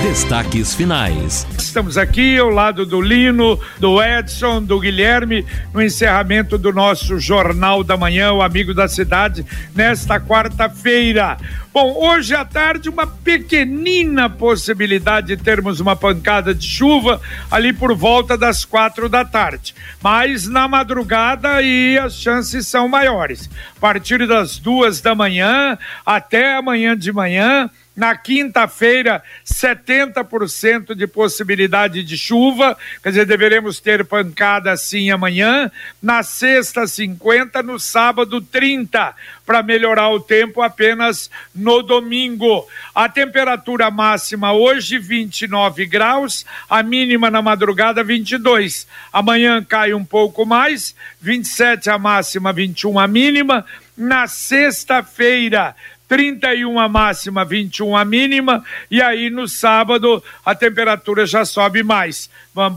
Destaques finais. Estamos aqui ao lado do Lino, do Edson, do Guilherme, no encerramento do nosso Jornal da Manhã, o Amigo da Cidade, nesta quarta-feira. Bom, hoje à tarde, uma pequenina possibilidade de termos uma pancada de chuva ali por volta das quatro da tarde. Mas na madrugada e as chances são maiores. A partir das duas da manhã até amanhã de manhã na quinta-feira, 70% de possibilidade de chuva, quer dizer, deveremos ter pancada assim amanhã. Na sexta, 50%, no sábado, 30%, para melhorar o tempo apenas no domingo. A temperatura máxima hoje, 29 graus, a mínima na madrugada, 22. Amanhã cai um pouco mais, 27 a máxima, 21 a mínima. Na sexta-feira, 31 a máxima, 21 a mínima, e aí no sábado a temperatura já sobe mais.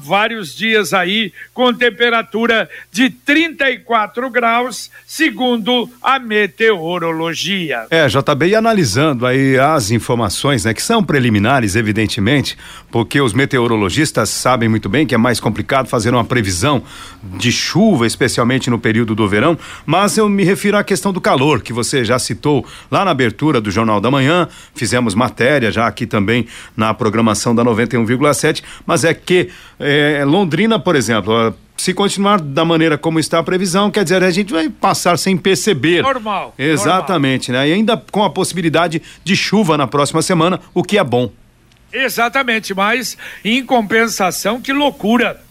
Vários dias aí com temperatura de 34 graus, segundo a meteorologia. É, JB, e analisando aí as informações, né, que são preliminares, evidentemente, porque os meteorologistas sabem muito bem que é mais complicado fazer uma previsão de chuva, especialmente no período do verão, mas eu me refiro à questão do calor, que você já citou lá na abertura do Jornal da Manhã, fizemos matéria já aqui também na programação da 91,7, mas é que é, Londrina, por exemplo, se continuar da maneira como está a previsão, quer dizer, a gente vai passar sem perceber. Normal. Exatamente, normal. né? E ainda com a possibilidade de chuva na próxima semana, o que é bom. Exatamente, mas em compensação, que loucura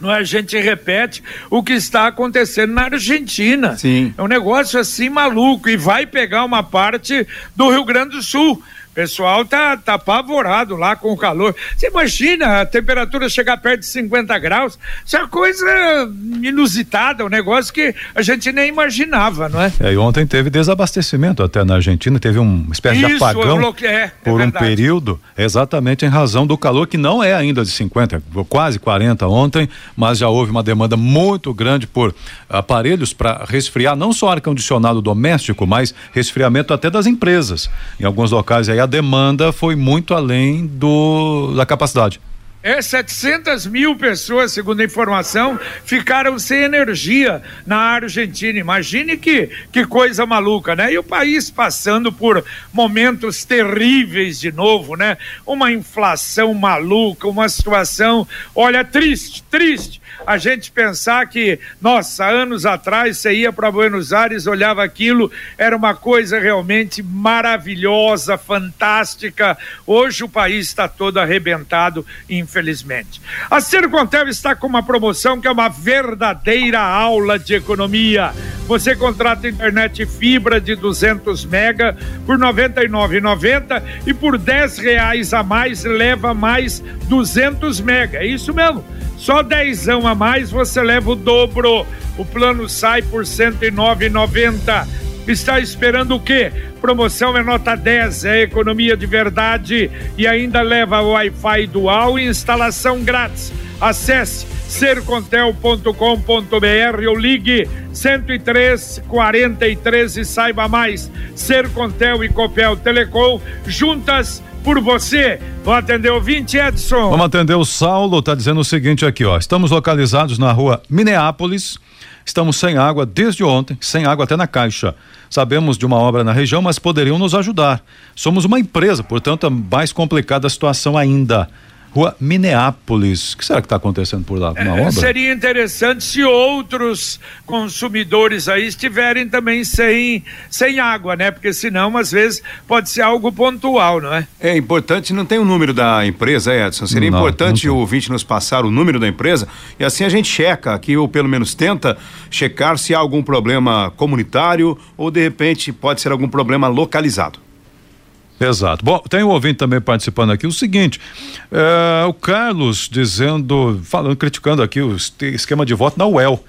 não é? A gente repete o que está acontecendo na Argentina. Sim. É um negócio assim maluco e vai pegar uma parte do Rio Grande do Sul pessoal tá, tá apavorado lá com o calor. Você imagina a temperatura chegar perto de 50 graus? Isso é uma coisa inusitada, um negócio que a gente nem imaginava, não é? é e ontem teve desabastecimento até na Argentina, teve uma espécie Isso, de apagão é, é por um período, exatamente em razão do calor que não é ainda de 50, quase 40 ontem, mas já houve uma demanda muito grande por aparelhos para resfriar não só ar-condicionado doméstico, mas resfriamento até das empresas. Em alguns locais aí a demanda foi muito além do da capacidade. É, 700 mil pessoas, segundo a informação, ficaram sem energia na Argentina. Imagine que, que coisa maluca, né? E o país passando por momentos terríveis de novo, né? Uma inflação maluca, uma situação, olha, triste, triste a gente pensar que, nossa, anos atrás você ia para Buenos Aires, olhava aquilo, era uma coisa realmente maravilhosa, fantástica. Hoje o país está todo arrebentado, infelizmente. A Sercontel está com uma promoção que é uma verdadeira aula de economia. Você contrata internet fibra de 200 mega por R$ 99,90 e por 10 reais a mais leva mais 200 mega. É isso mesmo só dezão a mais você leva o dobro. O plano sai por R$ 109,90. Está esperando o quê? Promoção é nota 10, é economia de verdade e ainda leva Wi-Fi dual e instalação grátis. Acesse sercontel.com.br ou ligue 103 43 e saiba mais. Sercontel e Copel Telecom juntas por você. Vamos atender o 20, Edson. Vamos atender o Saulo, tá dizendo o seguinte aqui, ó. Estamos localizados na rua Minneapolis. Estamos sem água desde ontem, sem água até na caixa. Sabemos de uma obra na região, mas poderiam nos ajudar. Somos uma empresa, portanto, é mais complicada a situação ainda. Rua Minneapolis. O que será que está acontecendo por lá? Uma é, obra? Seria interessante se outros consumidores aí estiverem também sem, sem água, né? Porque senão, às vezes, pode ser algo pontual, não é? É importante, não tem o número da empresa, Edson. Seria não, importante não o ouvinte nos passar o número da empresa e assim a gente checa aqui, ou pelo menos tenta checar se há algum problema comunitário ou de repente pode ser algum problema localizado. Exato. Bom, tem um ouvinte também participando aqui o seguinte: é, o Carlos dizendo, falando, criticando aqui o esquema de voto na UEL.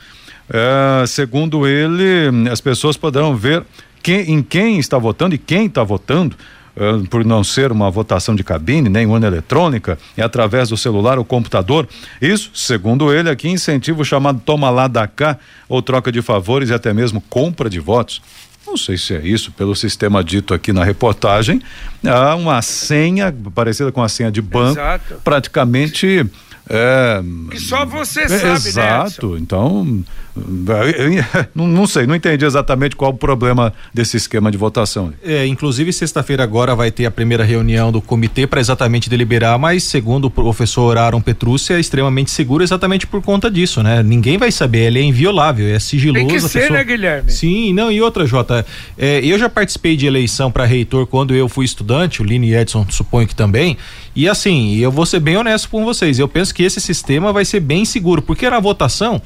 É, segundo ele, as pessoas poderão ver quem, em quem está votando e quem está votando uh, por não ser uma votação de cabine, nem urna eletrônica, é através do celular ou computador. Isso, segundo ele, aqui incentiva o chamado toma lá da cá ou troca de favores e até mesmo compra de votos. Não sei se é isso, pelo sistema dito aqui na reportagem, há uma senha parecida com a senha de banco, Exato. praticamente é, que só você sabe, né, Exato. Né, então, não, não, sei, não entendi exatamente qual o problema desse esquema de votação. É, inclusive sexta-feira agora vai ter a primeira reunião do comitê para exatamente deliberar, mas segundo o professor Aaron Petrucci é extremamente seguro exatamente por conta disso, né? Ninguém vai saber, ele é inviolável, é sigiloso. Tem que ser, pessoa... né, Guilherme? Sim, não, e outra, Jota, é, eu já participei de eleição para reitor quando eu fui estudante, o Lini Edson suponho que também, e assim, eu vou ser bem honesto com vocês, eu penso que esse sistema vai ser bem seguro, porque na votação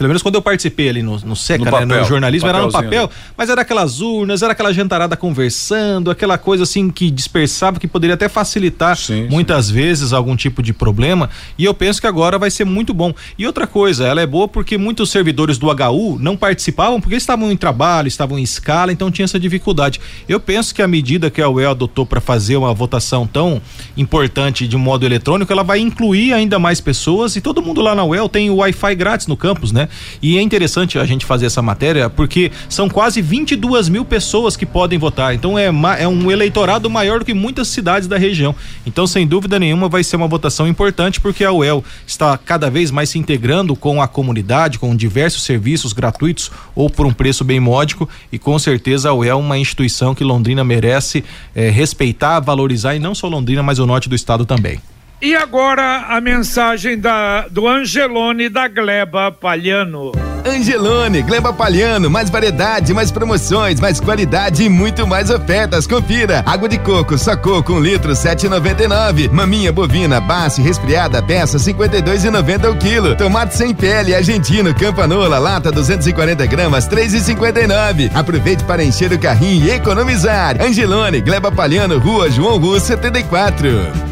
pelo menos quando eu participei ali no, no SECA, no, né, no jornalismo, era no papel, mas era aquelas urnas, era aquela jantarada conversando, aquela coisa assim que dispersava, que poderia até facilitar sim, muitas sim. vezes algum tipo de problema. E eu penso que agora vai ser muito bom. E outra coisa, ela é boa porque muitos servidores do HU não participavam porque estavam em trabalho, estavam em escala, então tinha essa dificuldade. Eu penso que a medida que a UEL adotou para fazer uma votação tão importante de modo eletrônico, ela vai incluir ainda mais pessoas e todo mundo lá na UEL tem o Wi-Fi grátis no campus, né? E é interessante a gente fazer essa matéria porque são quase 22 mil pessoas que podem votar. Então é, é um eleitorado maior do que muitas cidades da região. Então, sem dúvida nenhuma, vai ser uma votação importante porque a UEL está cada vez mais se integrando com a comunidade, com diversos serviços gratuitos ou por um preço bem módico. E com certeza a UEL é uma instituição que Londrina merece é, respeitar, valorizar e não só Londrina, mas o norte do estado também. E agora a mensagem da, do Angelone da Gleba Palhano. Angelone, Gleba Palhano, mais variedade, mais promoções, mais qualidade e muito mais ofertas. Confira. Água de coco, só coco, um litro, 7,99. Maminha bovina, base, resfriada, peça, 52,90 o quilo. Tomate sem pele, argentino, campanola, lata, 240 gramas, 3,59. Aproveite para encher o carrinho e economizar. Angelone, Gleba Palhano, Rua João Russo, 74.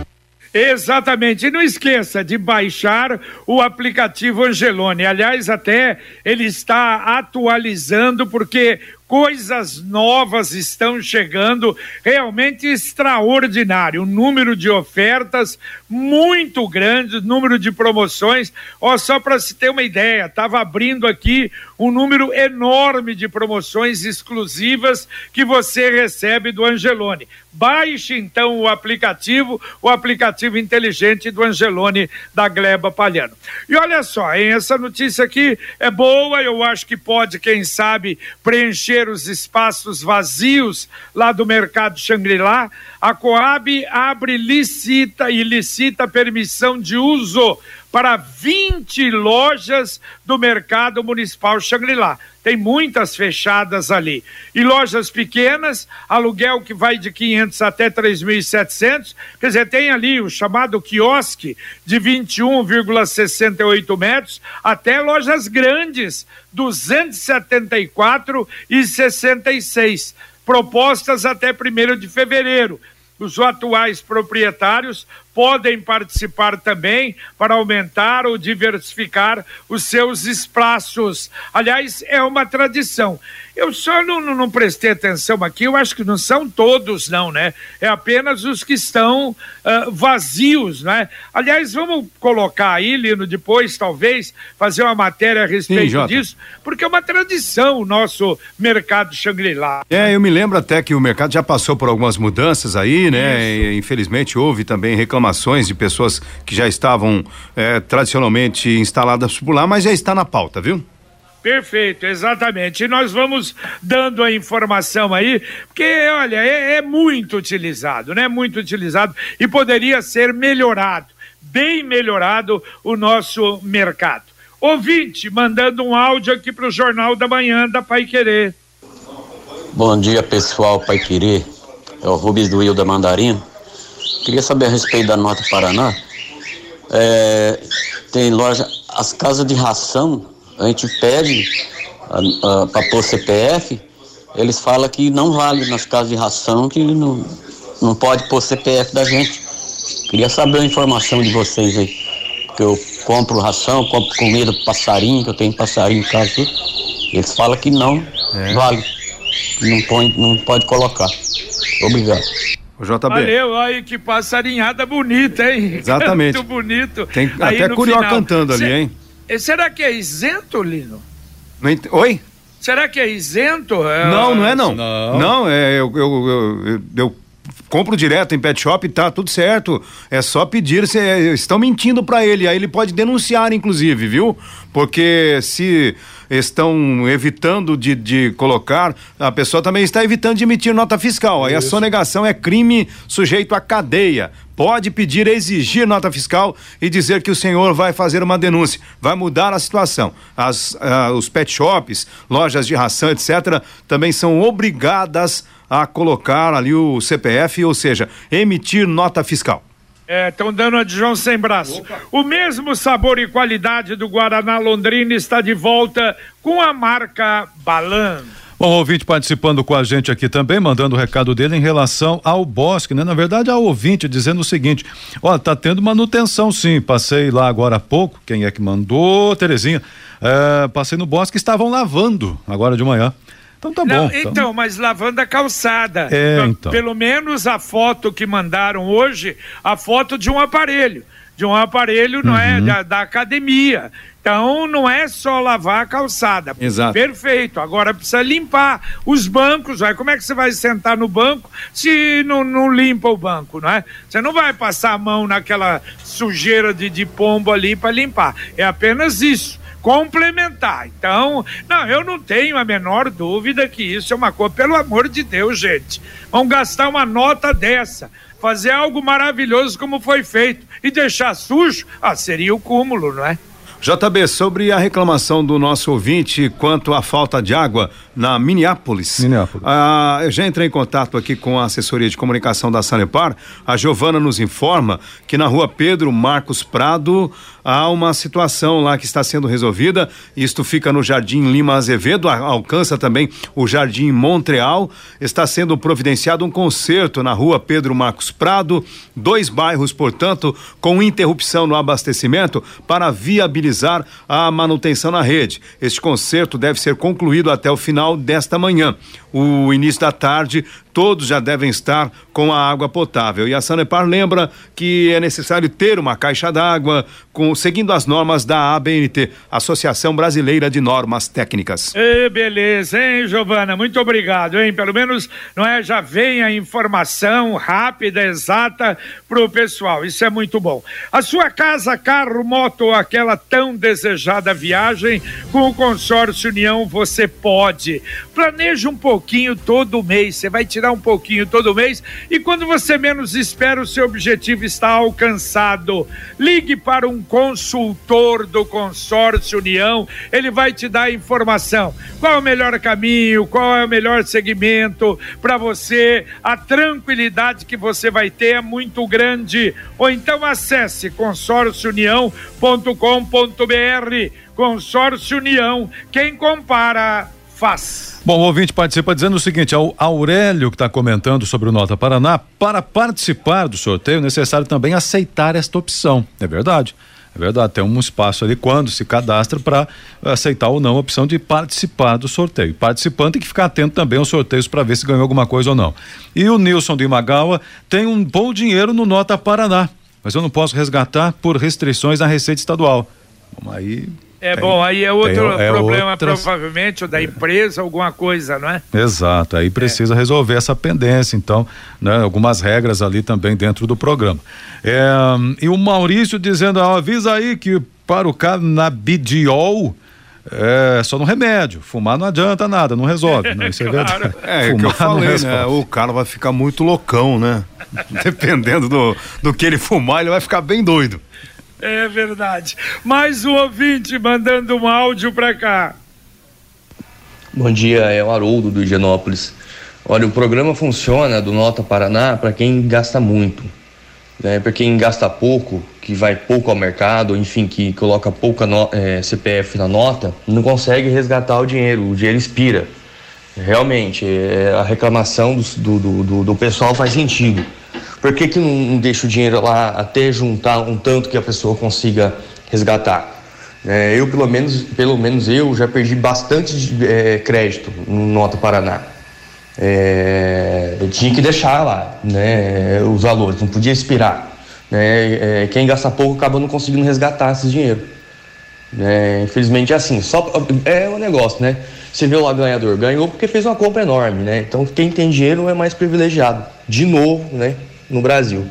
Exatamente. E não esqueça de baixar o aplicativo Angelone. Aliás, até ele está atualizando, porque coisas novas estão chegando, realmente extraordinário. Um número de ofertas muito grande, número de promoções. Ó, só para se ter uma ideia, estava abrindo aqui um número enorme de promoções exclusivas que você recebe do Angelone. Baixe então o aplicativo, o aplicativo inteligente do Angelone da Gleba Palhano. E olha só, hein, essa notícia aqui é boa, eu acho que pode, quem sabe, preencher preencher os espaços vazios lá do mercado Xangri-Lá, a Coab abre licita e licita permissão de uso para 20 lojas do mercado municipal Xangri-Lá. Tem muitas fechadas ali. E lojas pequenas, aluguel que vai de 500 até 3.700. Quer dizer, tem ali o chamado quiosque de 21,68 metros, até lojas grandes, 274 e 66. Propostas até 1 de fevereiro os atuais proprietários podem participar também para aumentar ou diversificar os seus espaços. Aliás, é uma tradição. Eu só não, não, não, prestei atenção aqui, eu acho que não são todos, não, né? É apenas os que estão uh, vazios, né? Aliás, vamos colocar aí, Lino, depois, talvez, fazer uma matéria a respeito Sim, disso, porque é uma tradição o nosso mercado Shangri-La. É, eu me lembro até que o mercado já passou por algumas mudanças aí, né? E, infelizmente houve também reclamações de pessoas que já estavam eh, tradicionalmente instaladas por lá, mas já está na pauta, viu? Perfeito, exatamente. E nós vamos dando a informação aí, porque, olha, é, é muito utilizado, né? Muito utilizado e poderia ser melhorado, bem melhorado o nosso mercado. Ouvinte, mandando um áudio aqui para o Jornal da Manhã da Pai Querer. Bom dia, pessoal Pai Querer. É o Rubens do Rio da Mandarina. Queria saber a respeito da Nota Paraná. É, tem loja, as casas de ração a gente pede para pôr CPF, eles falam que não vale nas casas de ração, que não, não pode pôr CPF da gente. Queria saber a informação de vocês aí. Que eu compro ração, compro comida para passarinho, que eu tenho passarinho em casa. Tudo. Eles falam que não é. vale. Não, põe, não pode colocar. Obrigado. O JB. Valeu, aí que passarinhada bonita, hein? Exatamente. Muito bonito. Tem aí até Curió cantando ali, hein? Será que é isento, Lino? Oi? Será que é isento? É... Não, não é não. Não, não é, eu, eu, eu, eu compro direto em pet shop, tá tudo certo. É só pedir, se estão mentindo para ele, aí ele pode denunciar, inclusive, viu? Porque se estão evitando de, de colocar, a pessoa também está evitando de emitir nota fiscal. Aí Isso. a sonegação é crime sujeito à cadeia. Pode pedir, exigir nota fiscal e dizer que o senhor vai fazer uma denúncia. Vai mudar a situação. As, uh, os pet shops, lojas de ração, etc., também são obrigadas a colocar ali o CPF, ou seja, emitir nota fiscal. Estão é, dando a de João sem braço. Opa. O mesmo sabor e qualidade do Guaraná Londrina está de volta com a marca Balan. Bom, o ouvinte participando com a gente aqui também, mandando o recado dele em relação ao bosque, né? Na verdade, ao ouvinte dizendo o seguinte: olha, tá tendo manutenção sim. Passei lá agora há pouco. Quem é que mandou? Terezinha. É, passei no bosque, estavam lavando agora de manhã. Então tá Não, bom. Então, então, mas lavando a calçada. É, então. Pelo menos a foto que mandaram hoje, a foto de um aparelho. De um aparelho, não é? uhum. é? Da, da, academia. Então não é só lavar a calçada. Exato. Perfeito. Agora precisa limpar os bancos. Vai. Como é que você vai sentar no banco se não, não limpa o banco, não é? Você não vai passar a mão naquela sujeira de, de pombo ali para limpar. É apenas isso complementar. Então, não, eu não tenho a menor dúvida que isso é uma coisa, pelo amor de Deus, gente. Vamos gastar uma nota dessa, fazer algo maravilhoso como foi feito e deixar sujo, ah, seria o cúmulo, não é? JB, sobre a reclamação do nosso ouvinte quanto à falta de água na Minneapolis. Minneapolis. Ah, eu já entrei em contato aqui com a assessoria de comunicação da Sanepar. A Giovana nos informa que na rua Pedro Marcos Prado há uma situação lá que está sendo resolvida. Isto fica no Jardim Lima Azevedo, alcança também o Jardim Montreal. Está sendo providenciado um conserto na rua Pedro Marcos Prado, dois bairros, portanto, com interrupção no abastecimento para viabilizar a manutenção na rede. Este conserto deve ser concluído até o final final desta manhã. O início da tarde, todos já devem estar com a água potável. E a Sanepar lembra que é necessário ter uma caixa d'água seguindo as normas da ABNT, Associação Brasileira de Normas Técnicas. E beleza, hein, Giovana? Muito obrigado, hein? Pelo menos, não é? Já vem a informação rápida, exata para o pessoal. Isso é muito bom. A sua casa, carro, moto, aquela tão desejada viagem com o consórcio União, você pode. Planeje um pouquinho todo mês. Você vai tirar um pouquinho todo mês e quando você menos espera, o seu objetivo está alcançado. Ligue para um consultor do consórcio União, ele vai te dar informação. Qual é o melhor caminho, qual é o melhor segmento para você, a tranquilidade que você vai ter é muito grande. Ou então acesse consórciounião.com.br. Consórcio União, quem compara faz. Bom, o ouvinte participa dizendo o seguinte: ao Aurélio que está comentando sobre o Nota Paraná, para participar do sorteio é necessário também aceitar esta opção. É verdade. É verdade, tem um espaço ali quando se cadastra para aceitar ou não a opção de participar do sorteio. Participante tem que ficar atento também aos sorteios para ver se ganhou alguma coisa ou não. E o Nilson de Imagawa tem um bom dinheiro no Nota Paraná, mas eu não posso resgatar por restrições na Receita Estadual. Bom, aí é tem, bom, aí é outro tem, é problema, outras... provavelmente, ou da empresa, alguma coisa, não é? Exato, aí precisa é. resolver essa pendência, então, né, algumas regras ali também dentro do programa. É, e o Maurício dizendo, ah, avisa aí que para o canabidiol é só no remédio. Fumar não adianta nada, não resolve. Não, isso é verdade. É, é o que eu falei, né? O cara vai ficar muito loucão, né? Dependendo do, do que ele fumar, ele vai ficar bem doido. É verdade. Mais um ouvinte mandando um áudio para cá. Bom dia, é o Haroldo do Higienópolis. Olha, o programa funciona do Nota Paraná para quem gasta muito. Né? Para quem gasta pouco, que vai pouco ao mercado, enfim, que coloca pouca é, CPF na nota, não consegue resgatar o dinheiro, o dinheiro expira. Realmente, é, a reclamação do, do, do, do pessoal faz sentido. Por que, que não deixa o dinheiro lá até juntar um tanto que a pessoa consiga resgatar? É, eu, pelo menos, pelo menos eu, já perdi bastante é, crédito no Nota Paraná. é, tinha que deixar lá né, os valores, não podia expirar. Né, é, quem gasta pouco acaba não conseguindo resgatar esse dinheiro. É, infelizmente é assim, só é o um negócio, né? Você vê lá ganhador, ganhou porque fez uma compra enorme, né? Então quem tem dinheiro é mais privilegiado. De novo, né? No Brasil.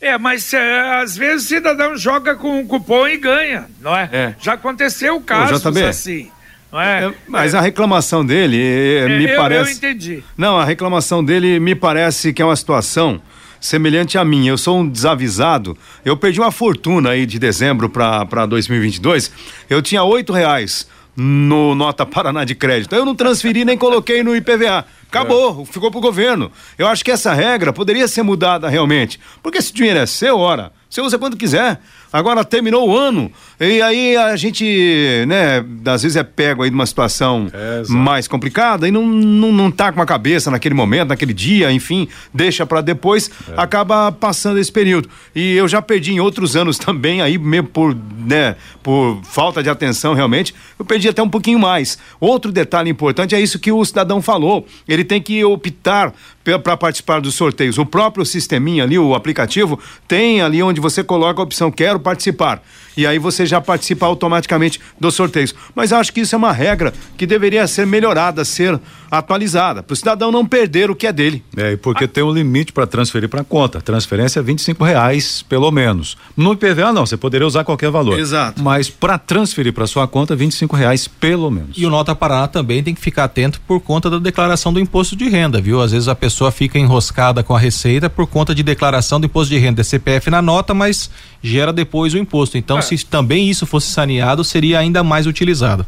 É, mas é, às vezes o cidadão joga com um cupom e ganha, não é? é. Já aconteceu casos assim. Não é? é? mas a reclamação dele é, me eu, parece. Eu entendi. Não, a reclamação dele me parece que é uma situação semelhante a mim. Eu sou um desavisado. Eu perdi uma fortuna aí de dezembro para 2022. Eu tinha oito reais no Nota Paraná de Crédito. Eu não transferi nem coloquei no IPVA. Acabou, é. ficou pro governo. Eu acho que essa regra poderia ser mudada realmente. Porque esse dinheiro é seu, ora. Você usa quando quiser. Agora terminou o ano. E aí a gente, né, às vezes é pego aí de uma situação é, mais complicada e não, não, não tá com a cabeça naquele momento, naquele dia, enfim, deixa para depois, é. acaba passando esse período. E eu já perdi em outros anos também, aí mesmo por, né, por falta de atenção realmente, eu perdi até um pouquinho mais. Outro detalhe importante é isso que o cidadão falou. Ele tem que optar para participar dos sorteios. O próprio sisteminha ali, o aplicativo, tem ali onde você coloca a opção quero participar. E aí você já participa automaticamente dos sorteios. Mas acho que isso é uma regra que deveria ser melhorada, ser atualizada, para o cidadão não perder o que é dele. É, porque ah. tem um limite para transferir para conta. Transferência é 25 reais, pelo menos. No IPVA, não, você poderia usar qualquer valor. Exato. Mas para transferir para sua conta, 25 reais, pelo menos. E o Nota Paraná também tem que ficar atento por conta da declaração do imposto de renda, viu? Às vezes a pessoa fica enroscada com a receita por conta de declaração do imposto de renda. É CPF na nota, mas gera depois o imposto. Então, é. se também isso fosse saneado, seria ainda mais utilizado.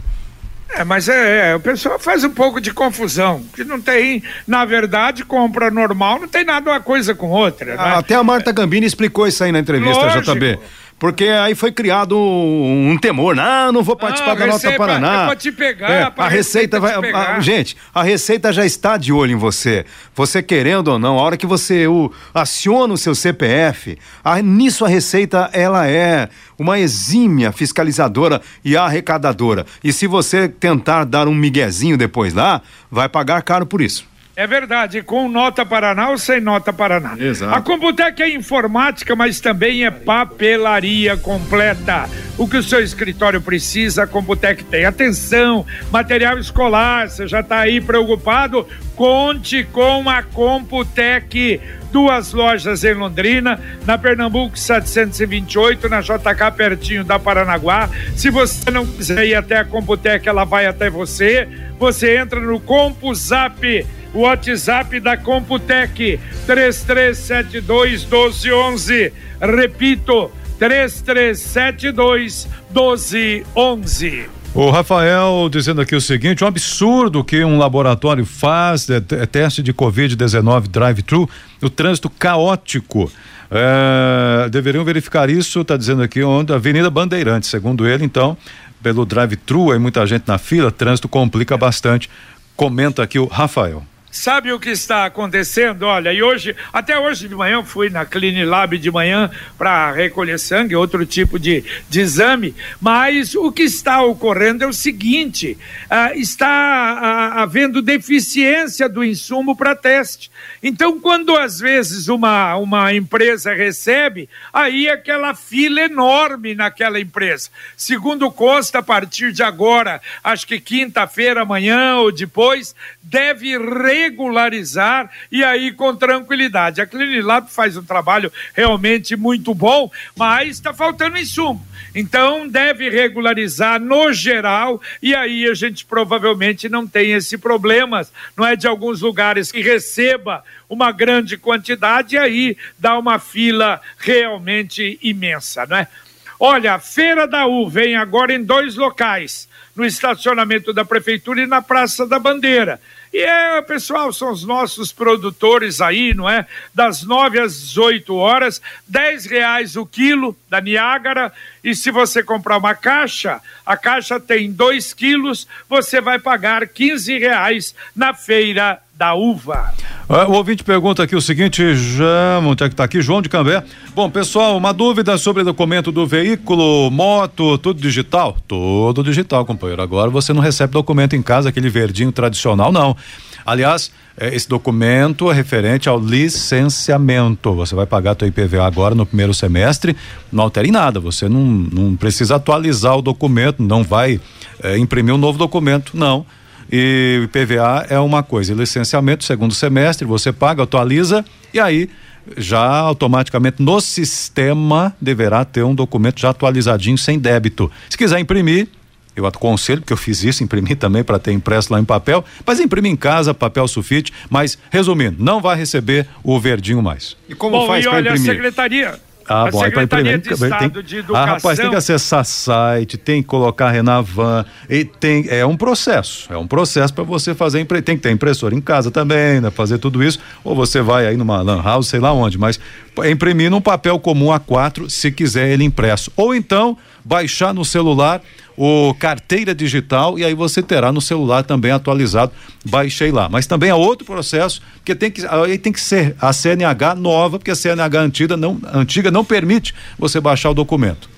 É, mas é, é, o pessoal faz um pouco de confusão, que não tem, na verdade, compra normal, não tem nada uma coisa com outra. Ah, né? Até a Marta Gambini explicou isso aí na entrevista, Lógico. JB. Porque aí foi criado um, um temor. Ah, não vou participar da Nota Paraná. É pra te pegar, é, a Receita, vai. A, gente, a Receita já está de olho em você. Você querendo ou não, a hora que você o, aciona o seu CPF, a, nisso a Receita ela é uma exímia fiscalizadora e arrecadadora. E se você tentar dar um miguezinho depois lá, vai pagar caro por isso. É verdade, com nota Paraná ou sem nota Paraná. Exato. A Computec é informática, mas também é papelaria completa. O que o seu escritório precisa, a Computec tem. Atenção, material escolar, você já está aí preocupado? Conte com a Computec. Duas lojas em Londrina, na Pernambuco 728, na JK pertinho da Paranaguá. Se você não quiser ir até a Computec, ela vai até você. Você entra no CompuZap o WhatsApp da Computec 3372 1211. Repito, 3372 1211. O Rafael dizendo aqui o seguinte: um absurdo que um laboratório faz é, é teste de Covid-19 drive-thru, o trânsito caótico. É, deveriam verificar isso, está dizendo aqui, onde Avenida Bandeirantes, segundo ele, então, pelo drive-thru, aí muita gente na fila, trânsito complica bastante. Comenta aqui o Rafael. Sabe o que está acontecendo? Olha, e hoje, até hoje de manhã, fui na Lab de manhã para recolher sangue, outro tipo de, de exame, mas o que está ocorrendo é o seguinte: ah, está ah, havendo deficiência do insumo para teste. Então, quando às vezes uma, uma empresa recebe, aí aquela fila enorme naquela empresa. Segundo consta, a partir de agora, acho que quinta-feira, amanhã ou depois, deve regularizar e aí com tranquilidade. A Clinilab faz um trabalho realmente muito bom, mas está faltando insumo. Então deve regularizar no geral e aí a gente provavelmente não tem esse problema, não é de alguns lugares que receba uma grande quantidade e aí dá uma fila realmente imensa, não é? Olha, a Feira da U vem agora em dois locais, no estacionamento da prefeitura e na Praça da Bandeira. E é, pessoal, são os nossos produtores aí, não é? Das 9 às 18 horas, 10 reais o quilo da Niágara. E se você comprar uma caixa, a caixa tem 2 quilos, você vai pagar 15 reais na feira da uva. O ouvinte pergunta aqui o seguinte, já, onde é que tá aqui? João de Cambé. Bom, pessoal, uma dúvida sobre documento do veículo, moto, tudo digital? Tudo digital, companheiro. Agora você não recebe documento em casa, aquele verdinho tradicional, não. Aliás, é, esse documento é referente ao licenciamento. Você vai pagar a IPVA agora no primeiro semestre, não altera em nada. Você não, não precisa atualizar o documento, não vai é, imprimir um novo documento, não. E IPVA é uma coisa, licenciamento, segundo semestre, você paga, atualiza e aí já automaticamente no sistema deverá ter um documento já atualizadinho sem débito. Se quiser imprimir, eu aconselho, porque eu fiz isso, imprimi também para ter impresso lá em papel, mas imprime em casa, papel sulfite, mas resumindo, não vai receber o verdinho mais. E como Bom, faz para imprimir? A secretaria ah, a bom, Secretaria de Estado tem, de Educação. Ah, rapaz, tem que acessar site, tem que colocar Renavan, e tem, é um processo, é um processo para você fazer, tem que ter impressora em casa também, né, fazer tudo isso, ou você vai aí numa lan house, sei lá onde, mas imprimir num papel comum A4, se quiser ele impresso, ou então baixar no celular o carteira digital e aí você terá no celular também atualizado. Baixei lá. Mas também é outro processo, porque tem que aí tem que ser a CNH nova, porque a CNH antiga não antiga não permite você baixar o documento.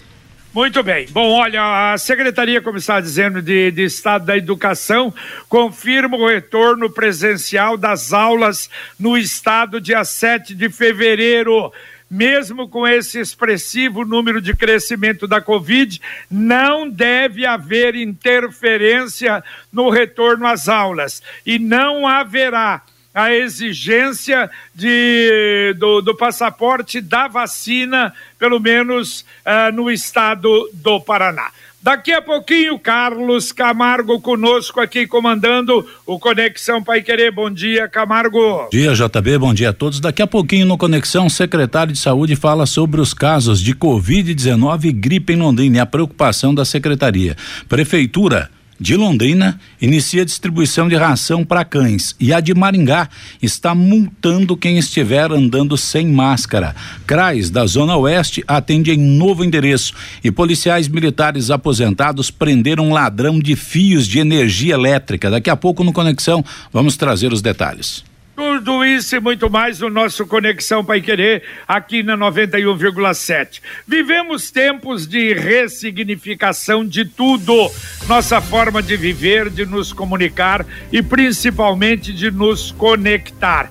Muito bem. Bom, olha, a Secretaria, como está dizendo, de, de, Estado da Educação, confirma o retorno presencial das aulas no estado dia 7 de fevereiro mesmo com esse expressivo número de crescimento da Covid, não deve haver interferência no retorno às aulas e não haverá a exigência de, do, do passaporte da vacina, pelo menos uh, no estado do Paraná. Daqui a pouquinho, Carlos Camargo conosco aqui comandando o Conexão Pai Querer. Bom dia, Camargo. Bom dia, JB. Bom dia a todos. Daqui a pouquinho no Conexão, o secretário de Saúde fala sobre os casos de Covid-19 e gripe em Londrina e a preocupação da secretaria. Prefeitura de Londrina inicia a distribuição de ração para cães e a de Maringá está multando quem estiver andando sem máscara. CRAS da Zona Oeste atende em novo endereço e policiais militares aposentados prenderam um ladrão de fios de energia elétrica. Daqui a pouco no Conexão vamos trazer os detalhes. Tudo isso e muito mais no nosso Conexão Pai Querer, aqui na 91,7. Vivemos tempos de ressignificação de tudo. Nossa forma de viver, de nos comunicar e principalmente de nos conectar.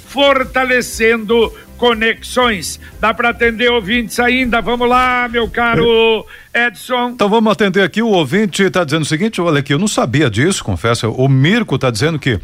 fortalecendo conexões. Dá para atender ouvintes ainda? Vamos lá, meu caro Edson. Então vamos atender aqui. O ouvinte está dizendo o seguinte: olha aqui, eu não sabia disso, confesso. O Mirko está dizendo que uh,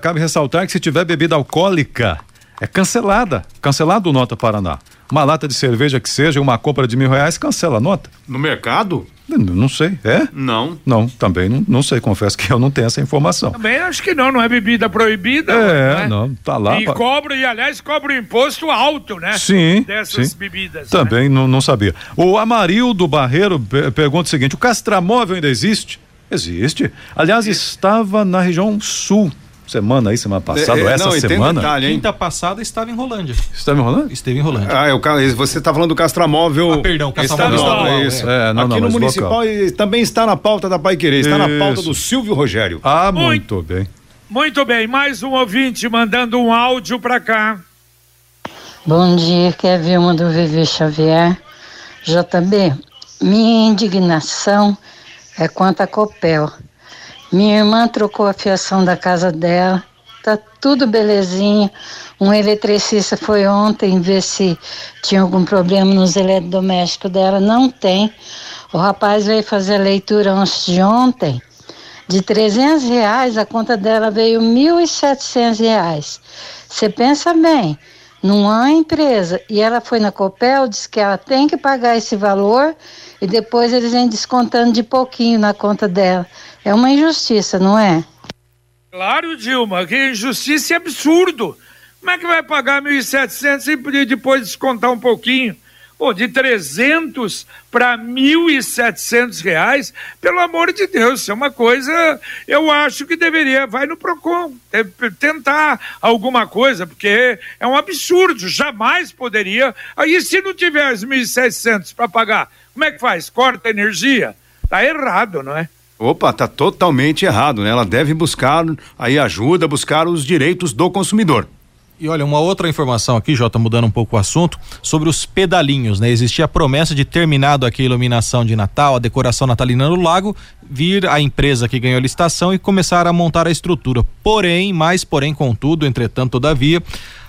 cabe ressaltar que se tiver bebida alcoólica, é cancelada. Cancelado o Nota Paraná uma lata de cerveja que seja, uma compra de mil reais, cancela a nota. No mercado? Não sei, é? Não. Não, também não, não sei, confesso que eu não tenho essa informação. Também acho que não, não é bebida proibida. É, né? não, tá lá. E pra... cobra, e aliás, cobra um imposto alto, né? Sim. Dessas sim. bebidas. Também né? não, não sabia. O Amarildo Barreiro pergunta o seguinte: o castramóvel ainda existe? Existe. Aliás, estava na região sul semana aí, semana passada, é, é essa não, semana. Detalhe, Quinta passada estava em Rolândia. Estava em Rolândia? Esteve em Rolândia. Ah, eu, você está falando do castramóvel. Ah, perdão, castramóvel estadual. É isso. É, não, Aqui não, no municipal também está na pauta da Pai Querer, está isso. na pauta do Silvio Rogério. Ah, muito, muito bem. Muito bem, mais um ouvinte mandando um áudio para cá. Bom dia, que é Vilma do Viver Xavier. JB, minha indignação é quanto a Copel. Minha irmã trocou a fiação da casa dela, tá tudo belezinha. Um eletricista foi ontem ver se tinha algum problema nos eletrodomésticos dela, não tem. O rapaz veio fazer a leitura antes de ontem. De 300 reais, a conta dela veio 1.700 reais. Você pensa bem, numa empresa, e ela foi na Copel, disse que ela tem que pagar esse valor e depois eles vêm descontando de pouquinho na conta dela. É uma injustiça, não é? Claro, Dilma, que injustiça é absurdo. Como é que vai pagar 1.700 e depois descontar um pouquinho? Pô, de 300 para 1.700 reais, pelo amor de Deus, isso é uma coisa, eu acho que deveria, vai no PROCON, tentar alguma coisa, porque é um absurdo, jamais poderia. Aí se não tiver os 1.700 para pagar, como é que faz? Corta energia? Tá errado, não é? Opa, tá totalmente errado, né? Ela deve buscar aí ajuda, buscar os direitos do consumidor. E olha, uma outra informação aqui, Jota, mudando um pouco o assunto, sobre os pedalinhos, né? Existia a promessa de terminado aqui a iluminação de Natal, a decoração natalina no lago, vir a empresa que ganhou a licitação e começar a montar a estrutura. Porém, mais porém, contudo, entretanto, todavia,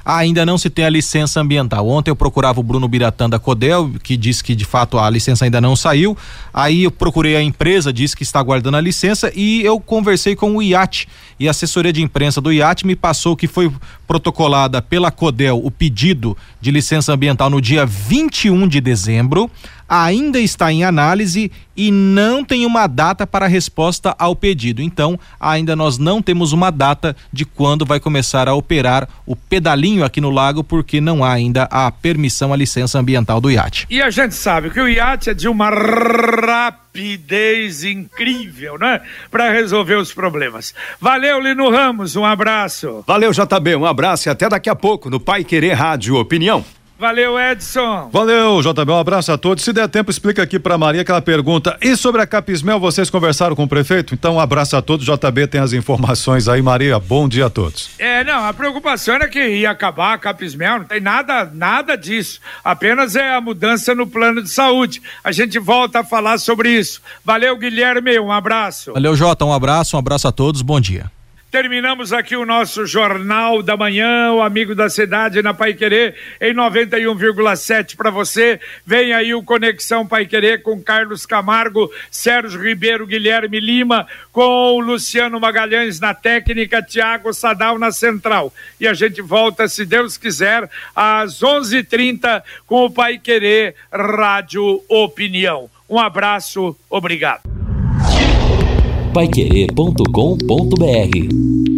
ainda não se tem a licença ambiental. Ontem eu procurava o Bruno Biratã da Codel, que disse que de fato a licença ainda não saiu. Aí eu procurei a empresa, disse que está aguardando a licença e eu conversei com o IAT e a assessoria de imprensa do IAT me passou que foi protocolada pela Codel o pedido de licença ambiental no dia 21 de dezembro ainda está em análise e não tem uma data para resposta ao pedido. Então, ainda nós não temos uma data de quando vai começar a operar o pedalinho aqui no lago, porque não há ainda a permissão, a licença ambiental do iate. E a gente sabe que o iate é de uma rapidez incrível, né? Para resolver os problemas. Valeu, Lino Ramos, um abraço. Valeu, JB, um abraço e até daqui a pouco no Pai Querer Rádio Opinião. Valeu, Edson. Valeu, JB. Um abraço a todos. Se der tempo, explica aqui para Maria aquela pergunta. E sobre a Capismel, vocês conversaram com o prefeito? Então, um abraço a todos. JB tem as informações aí, Maria. Bom dia a todos. É, não, a preocupação era que ia acabar a Capismel, não tem nada, nada disso. Apenas é a mudança no plano de saúde. A gente volta a falar sobre isso. Valeu, Guilherme. Um abraço. Valeu, Jota. Um abraço, um abraço a todos. Bom dia. Terminamos aqui o nosso Jornal da Manhã, o Amigo da Cidade na Pai Querer, em 91,7 para você. Vem aí o Conexão Pai Querer com Carlos Camargo, Sérgio Ribeiro, Guilherme Lima, com Luciano Magalhães na técnica, Tiago Sadal na central. E a gente volta, se Deus quiser, às 11:30 com o Pai Querer Rádio Opinião. Um abraço, obrigado paiquerê.com.br